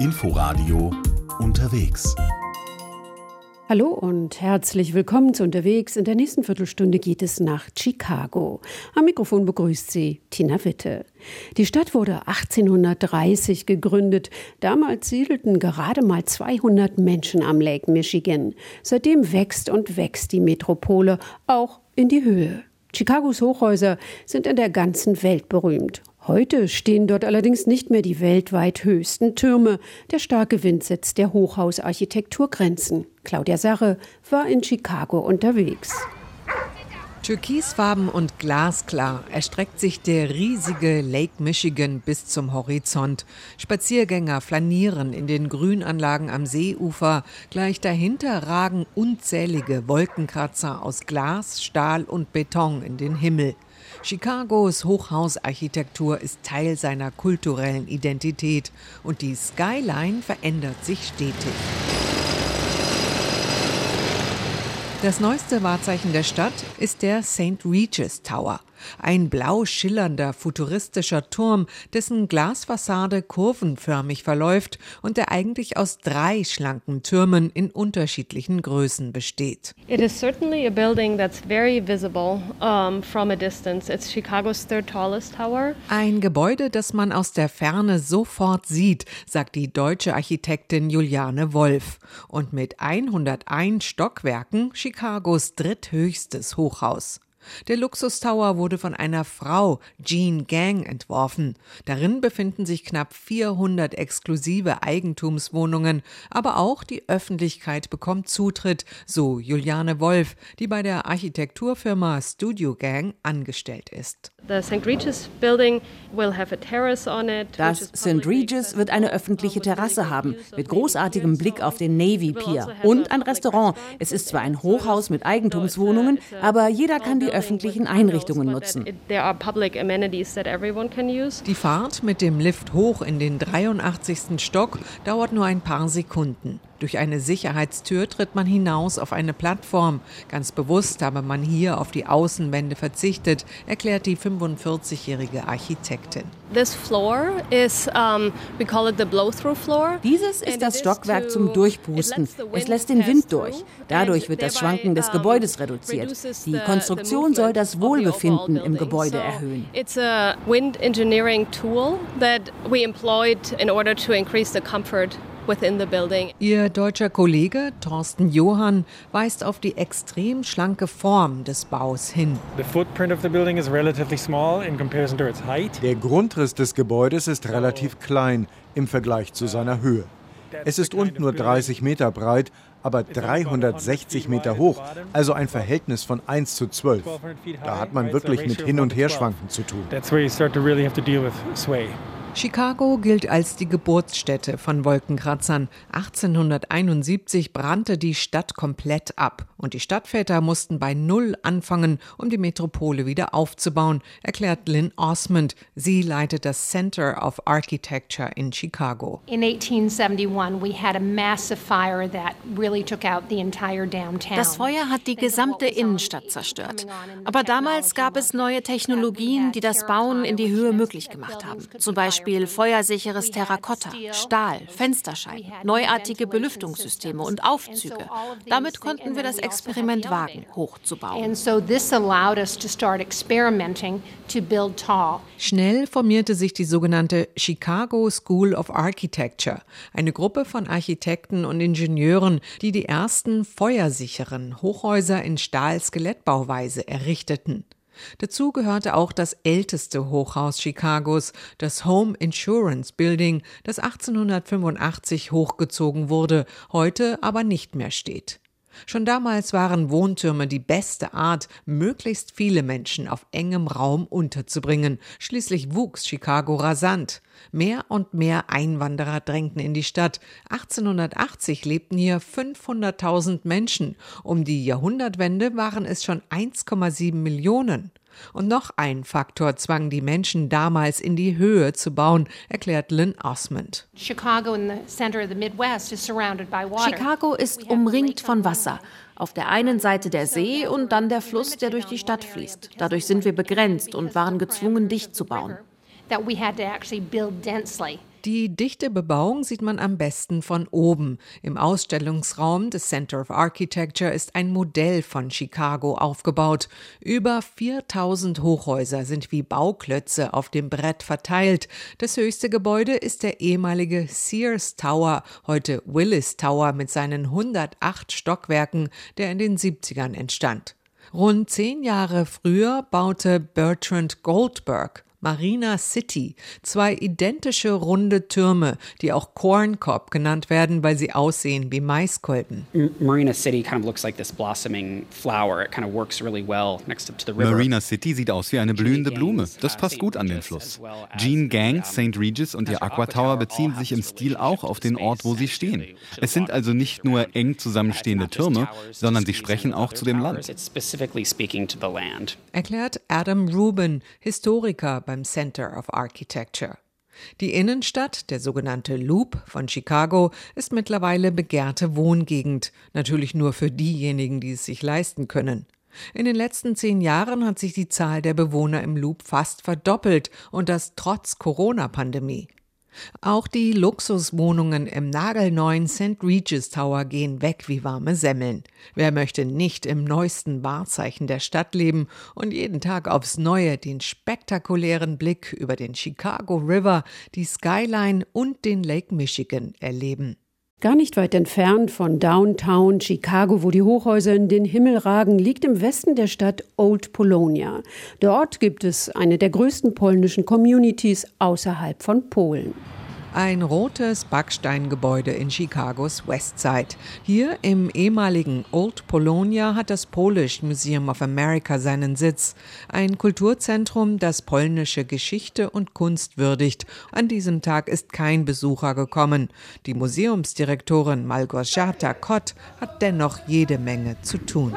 Inforadio unterwegs. Hallo und herzlich willkommen zu Unterwegs. In der nächsten Viertelstunde geht es nach Chicago. Am Mikrofon begrüßt Sie Tina Witte. Die Stadt wurde 1830 gegründet. Damals siedelten gerade mal 200 Menschen am Lake Michigan. Seitdem wächst und wächst die Metropole auch in die Höhe. Chicagos Hochhäuser sind in der ganzen Welt berühmt. Heute stehen dort allerdings nicht mehr die weltweit höchsten Türme. Der starke Wind setzt der Hochhausarchitektur Grenzen. Claudia Sache war in Chicago unterwegs. Türkisfarben und glasklar erstreckt sich der riesige Lake Michigan bis zum Horizont. Spaziergänger flanieren in den Grünanlagen am Seeufer. Gleich dahinter ragen unzählige Wolkenkratzer aus Glas, Stahl und Beton in den Himmel. Chicagos Hochhausarchitektur ist Teil seiner kulturellen Identität und die Skyline verändert sich stetig. Das neueste Wahrzeichen der Stadt ist der St. Regis Tower. Ein blau schillernder, futuristischer Turm, dessen Glasfassade kurvenförmig verläuft und der eigentlich aus drei schlanken Türmen in unterschiedlichen Größen besteht. It is certainly a building that's very visible um, from a distance. It's Chicago's third tallest tower. Ein Gebäude, das man aus der Ferne sofort sieht, sagt die deutsche Architektin Juliane Wolf. Und mit 101 Stockwerken Chicagos dritthöchstes Hochhaus. Der Luxustower wurde von einer Frau, Jean Gang, entworfen. Darin befinden sich knapp 400 exklusive Eigentumswohnungen, aber auch die Öffentlichkeit bekommt Zutritt, so Juliane Wolf, die bei der Architekturfirma Studio Gang angestellt ist. Das St. Regis wird eine öffentliche Terrasse haben, mit großartigem Blick auf den Navy Pier also und ein Restaurant. Es ist zwar ein Hochhaus mit Eigentumswohnungen, aber jeder kann die öffentlichen Einrichtungen nutzen. Die Fahrt mit dem Lift hoch in den 83. Stock dauert nur ein paar Sekunden. Durch eine Sicherheitstür tritt man hinaus auf eine Plattform. Ganz bewusst habe man hier auf die Außenwände verzichtet, erklärt die 45-jährige Architektin. Dieses ist das Stockwerk zum Durchpusten. Es lässt den Wind durch. Dadurch wird das Schwanken des Gebäudes reduziert. Die Konstruktion soll das Wohlbefinden im Gebäude erhöhen. It's a wind engineering tool that we employed in order to increase the comfort Ihr deutscher Kollege Thorsten Johann weist auf die extrem schlanke Form des Baus hin. Der Grundriss des Gebäudes ist relativ klein im Vergleich zu seiner Höhe. Es ist unten nur 30 Meter breit, aber 360 Meter hoch, also ein Verhältnis von 1 zu 12. Da hat man wirklich mit Hin- und Herschwanken zu tun. Chicago gilt als die Geburtsstätte von Wolkenkratzern. 1871 brannte die Stadt komplett ab und die Stadtväter mussten bei Null anfangen, um die Metropole wieder aufzubauen, erklärt Lynn Osmond. Sie leitet das Center of Architecture in Chicago. In 1871 we had a massive fire that really took out the entire downtown. Das Feuer hat die gesamte Innenstadt zerstört. Aber damals gab es neue Technologien, die das Bauen in die Höhe möglich gemacht haben. Zum Beispiel Beispiel feuersicheres Terrakotta, Stahl, Fensterscheiben, neuartige Belüftungssysteme und Aufzüge. Damit konnten wir das Experiment wagen, hochzubauen. Schnell formierte sich die sogenannte Chicago School of Architecture, eine Gruppe von Architekten und Ingenieuren, die die ersten feuersicheren Hochhäuser in Stahlskelettbauweise errichteten. Dazu gehörte auch das älteste Hochhaus Chicagos, das Home Insurance Building, das 1885 hochgezogen wurde, heute aber nicht mehr steht. Schon damals waren Wohntürme die beste Art, möglichst viele Menschen auf engem Raum unterzubringen. Schließlich wuchs Chicago rasant. Mehr und mehr Einwanderer drängten in die Stadt. 1880 lebten hier 500.000 Menschen. Um die Jahrhundertwende waren es schon 1,7 Millionen. Und noch ein Faktor zwang die Menschen damals in die Höhe zu bauen, erklärt Lynn Osmond. Chicago ist umringt von Wasser. Auf der einen Seite der See und dann der Fluss, der durch die Stadt fließt. Dadurch sind wir begrenzt und waren gezwungen, dicht zu bauen. Die dichte Bebauung sieht man am besten von oben. Im Ausstellungsraum des Center of Architecture ist ein Modell von Chicago aufgebaut. Über 4000 Hochhäuser sind wie Bauklötze auf dem Brett verteilt. Das höchste Gebäude ist der ehemalige Sears Tower, heute Willis Tower mit seinen 108 Stockwerken, der in den 70ern entstand. Rund zehn Jahre früher baute Bertrand Goldberg Marina City, zwei identische runde Türme, die auch Corn Cob genannt werden, weil sie aussehen wie Maiskolben. Marina City kind of looks like this blossoming flower. It kind of works really well next to the river. Marina City sieht aus wie eine blühende Blume. Das passt gut an den Fluss. Jean Gang, St. Regis und ihr Aqua Tower beziehen sich im Stil auch auf den Ort, wo sie stehen. Es sind also nicht nur eng zusammenstehende Türme, sondern sie sprechen auch zu dem Land. Erklärt Adam Rubin, Historiker beim Center of Architecture. Die Innenstadt, der sogenannte Loop von Chicago, ist mittlerweile begehrte Wohngegend, natürlich nur für diejenigen, die es sich leisten können. In den letzten zehn Jahren hat sich die Zahl der Bewohner im Loop fast verdoppelt und das trotz Corona-Pandemie. Auch die Luxuswohnungen im nagelneuen St. Regis Tower gehen weg wie warme Semmeln. Wer möchte nicht im neuesten Wahrzeichen der Stadt leben und jeden Tag aufs Neue den spektakulären Blick über den Chicago River, die Skyline und den Lake Michigan erleben? Gar nicht weit entfernt von Downtown Chicago, wo die Hochhäuser in den Himmel ragen, liegt im Westen der Stadt Old Polonia. Dort gibt es eine der größten polnischen Communities außerhalb von Polen. Ein rotes Backsteingebäude in Chicagos Westside. Hier im ehemaligen Old Polonia hat das Polish Museum of America seinen Sitz. Ein Kulturzentrum, das polnische Geschichte und Kunst würdigt. An diesem Tag ist kein Besucher gekommen. Die Museumsdirektorin Malgorzata Kott hat dennoch jede Menge zu tun.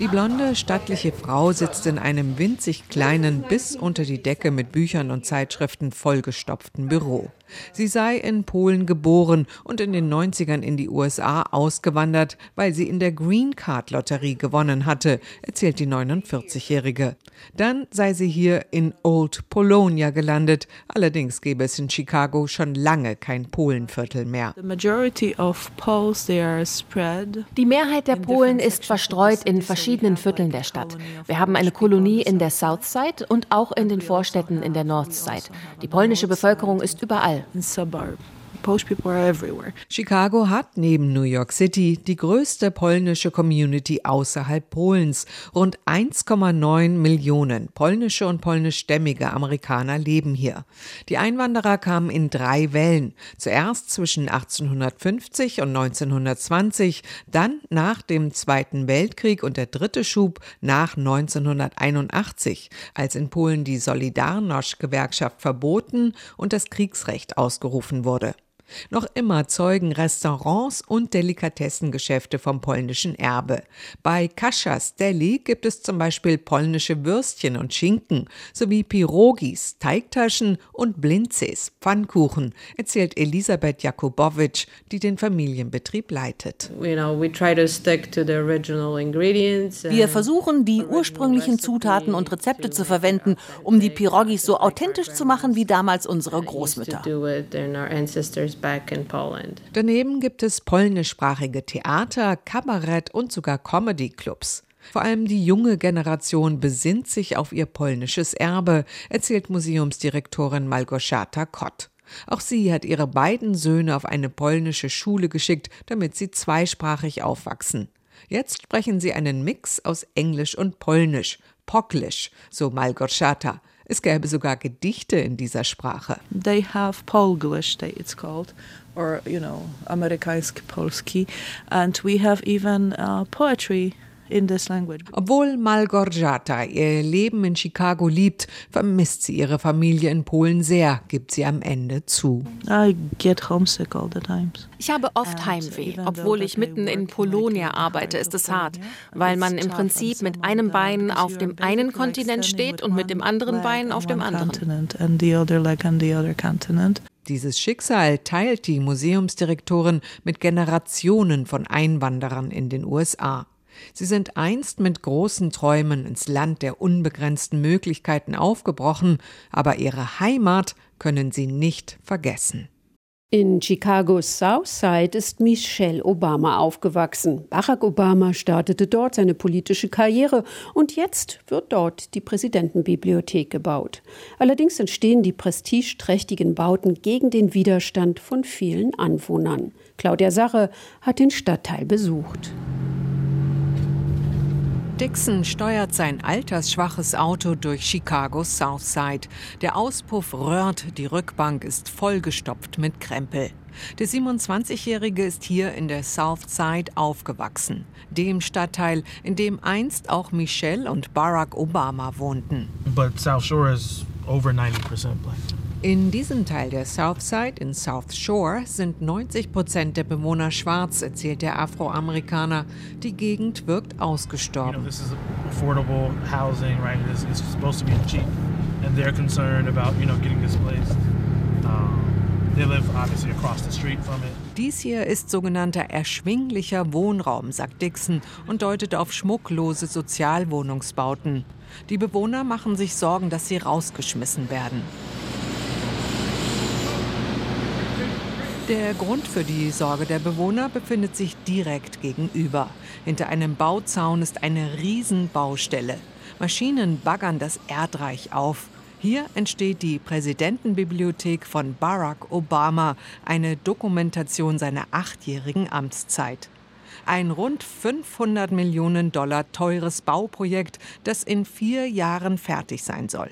Die blonde, stattliche Frau sitzt in einem winzig kleinen, bis unter die Decke mit Büchern und Zeitschriften vollgestopften Büro. Sie sei in Polen geboren und in den 90ern in die USA ausgewandert, weil sie in der Green Card Lotterie gewonnen hatte, erzählt die 49-Jährige. Dann sei sie hier in Old Polonia gelandet. Allerdings gäbe es in Chicago schon lange kein Polenviertel mehr. Die Mehrheit der Polen ist verstreut in verschiedenen Vierteln der Stadt. Wir haben eine Kolonie in der Southside und auch in den Vorstädten in der Northside. Die polnische Bevölkerung ist überall in suburb. Chicago hat neben New York City die größte polnische Community außerhalb Polens. Rund 1,9 Millionen polnische und polnischstämmige Amerikaner leben hier. Die Einwanderer kamen in drei Wellen. Zuerst zwischen 1850 und 1920, dann nach dem Zweiten Weltkrieg und der dritte Schub nach 1981, als in Polen die Solidarność-Gewerkschaft verboten und das Kriegsrecht ausgerufen wurde. Noch immer zeugen Restaurants und Delikatessengeschäfte vom polnischen Erbe. Bei Kaschas Deli gibt es zum Beispiel polnische Würstchen und Schinken sowie Pirogis, Teigtaschen und Blinzes, Pfannkuchen, erzählt Elisabeth Jakubowitsch, die den Familienbetrieb leitet. Wir versuchen, die ursprünglichen Zutaten und Rezepte zu verwenden, um die Pirogis so authentisch zu machen wie damals unsere Großmütter. Daneben gibt es polnischsprachige Theater, Kabarett und sogar Comedy-Clubs. Vor allem die junge Generation besinnt sich auf ihr polnisches Erbe, erzählt Museumsdirektorin Malgorzata Kott. Auch sie hat ihre beiden Söhne auf eine polnische Schule geschickt, damit sie zweisprachig aufwachsen. Jetzt sprechen sie einen Mix aus Englisch und Polnisch, Poklisch, so Malgorzata. Es gäbe sogar Gedichte in dieser Sprache. They have Polglish, it's called, or you know, Amerykański Polski, and we have even uh, poetry obwohl Malgorzata ihr Leben in Chicago liebt, vermisst sie ihre Familie in Polen sehr, gibt sie am Ende zu. Ich habe oft Heimweh. Obwohl ich mitten in Polonia arbeite, ist es hart, weil man im Prinzip mit einem Bein auf dem einen Kontinent steht und mit dem anderen Bein auf dem anderen. Dieses Schicksal teilt die Museumsdirektorin mit Generationen von Einwanderern in den USA. Sie sind einst mit großen Träumen ins Land der unbegrenzten Möglichkeiten aufgebrochen, aber ihre Heimat können sie nicht vergessen. In Chicagos Southside ist Michelle Obama aufgewachsen. Barack Obama startete dort seine politische Karriere und jetzt wird dort die Präsidentenbibliothek gebaut. Allerdings entstehen die prestigeträchtigen Bauten gegen den Widerstand von vielen Anwohnern. Claudia Sache hat den Stadtteil besucht. Dixon steuert sein altersschwaches Auto durch Chicagos Southside. Der Auspuff röhrt, die Rückbank ist vollgestopft mit Krempel. Der 27-Jährige ist hier in der Southside aufgewachsen, dem Stadtteil, in dem einst auch Michelle und Barack Obama wohnten. But South Shore is over 90% black. In diesem Teil der Southside in South Shore sind 90 Prozent der Bewohner schwarz, erzählt der Afroamerikaner. Die Gegend wirkt ausgestorben. You know, this is affordable housing, right? It's, it's supposed to be cheap, and they're concerned about you know getting displaced. Um. Dies hier ist sogenannter erschwinglicher Wohnraum, sagt Dixon und deutet auf schmucklose Sozialwohnungsbauten. Die Bewohner machen sich Sorgen, dass sie rausgeschmissen werden. Der Grund für die Sorge der Bewohner befindet sich direkt gegenüber. Hinter einem Bauzaun ist eine Riesenbaustelle. Maschinen baggern das Erdreich auf. Hier entsteht die Präsidentenbibliothek von Barack Obama, eine Dokumentation seiner achtjährigen Amtszeit. Ein rund 500 Millionen Dollar teures Bauprojekt, das in vier Jahren fertig sein soll.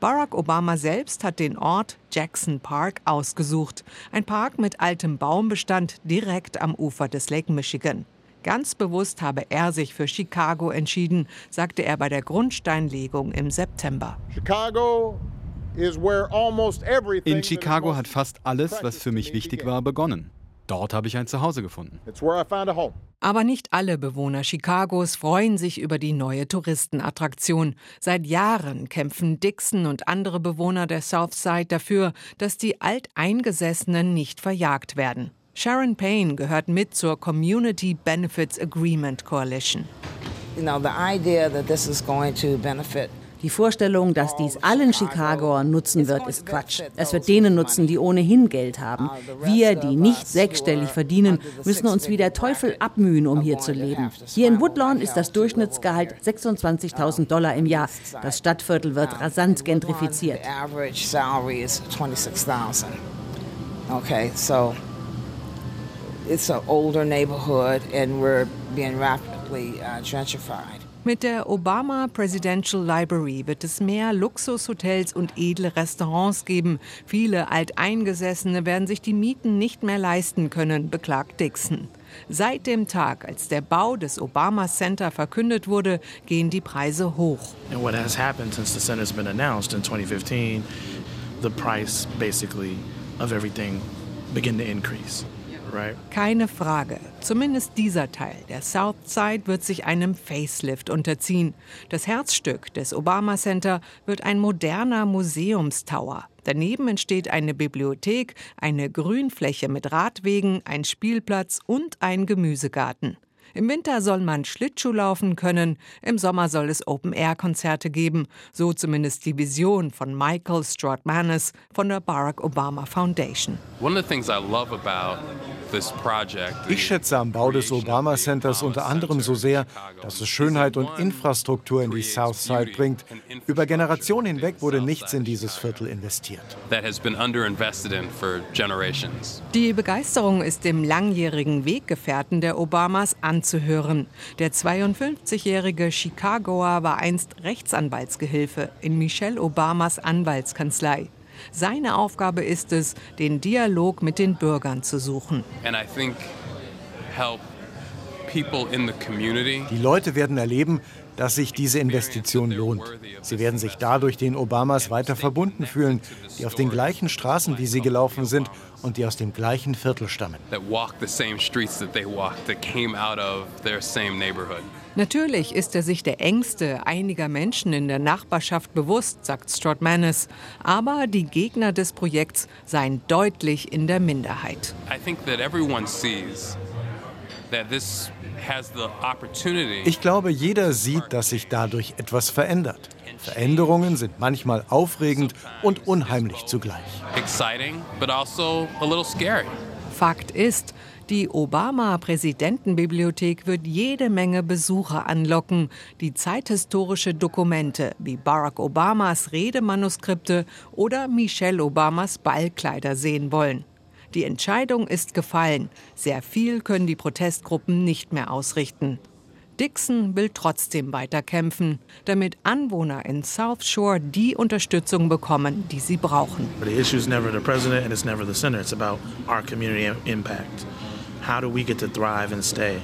Barack Obama selbst hat den Ort Jackson Park ausgesucht. Ein Park mit altem Baumbestand direkt am Ufer des Lake Michigan. Ganz bewusst habe er sich für Chicago entschieden, sagte er bei der Grundsteinlegung im September. Chicago in Chicago hat fast alles, was für mich wichtig war, begonnen. Dort habe ich ein Zuhause gefunden. Aber nicht alle Bewohner Chicagos freuen sich über die neue Touristenattraktion. Seit Jahren kämpfen Dixon und andere Bewohner der Southside dafür, dass die Alteingesessenen nicht verjagt werden. Sharon Payne gehört mit zur Community Benefits Agreement Coalition. You know, the idea that this is going to benefit die Vorstellung, dass dies allen Chicagoern nutzen wird, ist Quatsch. Es wird denen nutzen, die ohnehin Geld haben. Wir, die nicht sechsstellig verdienen, müssen uns wie der Teufel abmühen, um hier zu leben. Hier in Woodlawn ist das Durchschnittsgehalt 26.000 Dollar im Jahr. Das Stadtviertel wird rasant gentrifiziert. Okay, so it's an older neighborhood and we're being rapidly uh, gentrified. Mit der Obama Presidential Library wird es mehr Luxushotels und edle Restaurants geben. Viele Alteingesessene werden sich die Mieten nicht mehr leisten können, beklagt Dixon. Seit dem Tag, als der Bau des Obama Center verkündet wurde, gehen die Preise hoch. And what has happened since the center's been announced in 2015, the price basically of everything began to increase. Keine Frage. Zumindest dieser Teil der Southside wird sich einem Facelift unterziehen. Das Herzstück des Obama Center wird ein moderner Museumstower. Daneben entsteht eine Bibliothek, eine Grünfläche mit Radwegen, ein Spielplatz und ein Gemüsegarten. Im Winter soll man Schlittschuh laufen können, im Sommer soll es Open-Air-Konzerte geben, so zumindest die Vision von Michael Strautmanis von der Barack Obama Foundation. One of the things I love about ich schätze am Bau des Obama Centers unter anderem so sehr, dass es Schönheit und Infrastruktur in die Southside bringt. Über Generationen hinweg wurde nichts in dieses Viertel investiert. Die Begeisterung ist dem langjährigen Weggefährten der Obamas anzuhören. Der 52-jährige Chicagoer war einst Rechtsanwaltsgehilfe in Michelle Obamas Anwaltskanzlei. Seine Aufgabe ist es, den Dialog mit den Bürgern zu suchen. Die Leute werden erleben, dass sich diese Investition lohnt. Sie werden sich dadurch den Obamas weiter verbunden fühlen, die auf den gleichen Straßen wie sie gelaufen sind und die aus dem gleichen Viertel stammen. Natürlich ist er sich der Ängste einiger Menschen in der Nachbarschaft bewusst, sagt Strautmanis. Aber die Gegner des Projekts seien deutlich in der Minderheit. I think that everyone sees that ich glaube, jeder sieht, dass sich dadurch etwas verändert. Veränderungen sind manchmal aufregend und unheimlich zugleich. Exciting, but also a little scary. Fakt ist, die Obama-Präsidentenbibliothek wird jede Menge Besucher anlocken, die zeithistorische Dokumente wie Barack Obamas Redemanuskripte oder Michelle Obamas Ballkleider sehen wollen. Die Entscheidung ist gefallen. Sehr viel können die Protestgruppen nicht mehr ausrichten. Dixon will trotzdem weiterkämpfen, damit Anwohner in South Shore die Unterstützung bekommen, die sie brauchen. The issue is never the president and it's never the center. It's about our community impact. How do we get to thrive and stay?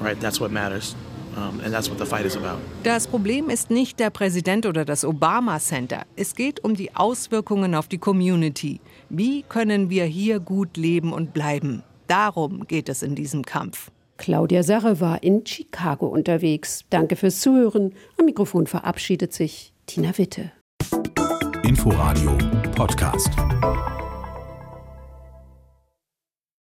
Right, that's what matters. Um, and that's what the fight is about. Das Problem ist nicht der Präsident oder das Obama Center. Es geht um die Auswirkungen auf die Community. Wie können wir hier gut leben und bleiben? Darum geht es in diesem Kampf. Claudia Sarre war in Chicago unterwegs. Danke fürs Zuhören. Am Mikrofon verabschiedet sich Tina Witte. Inforadio Podcast.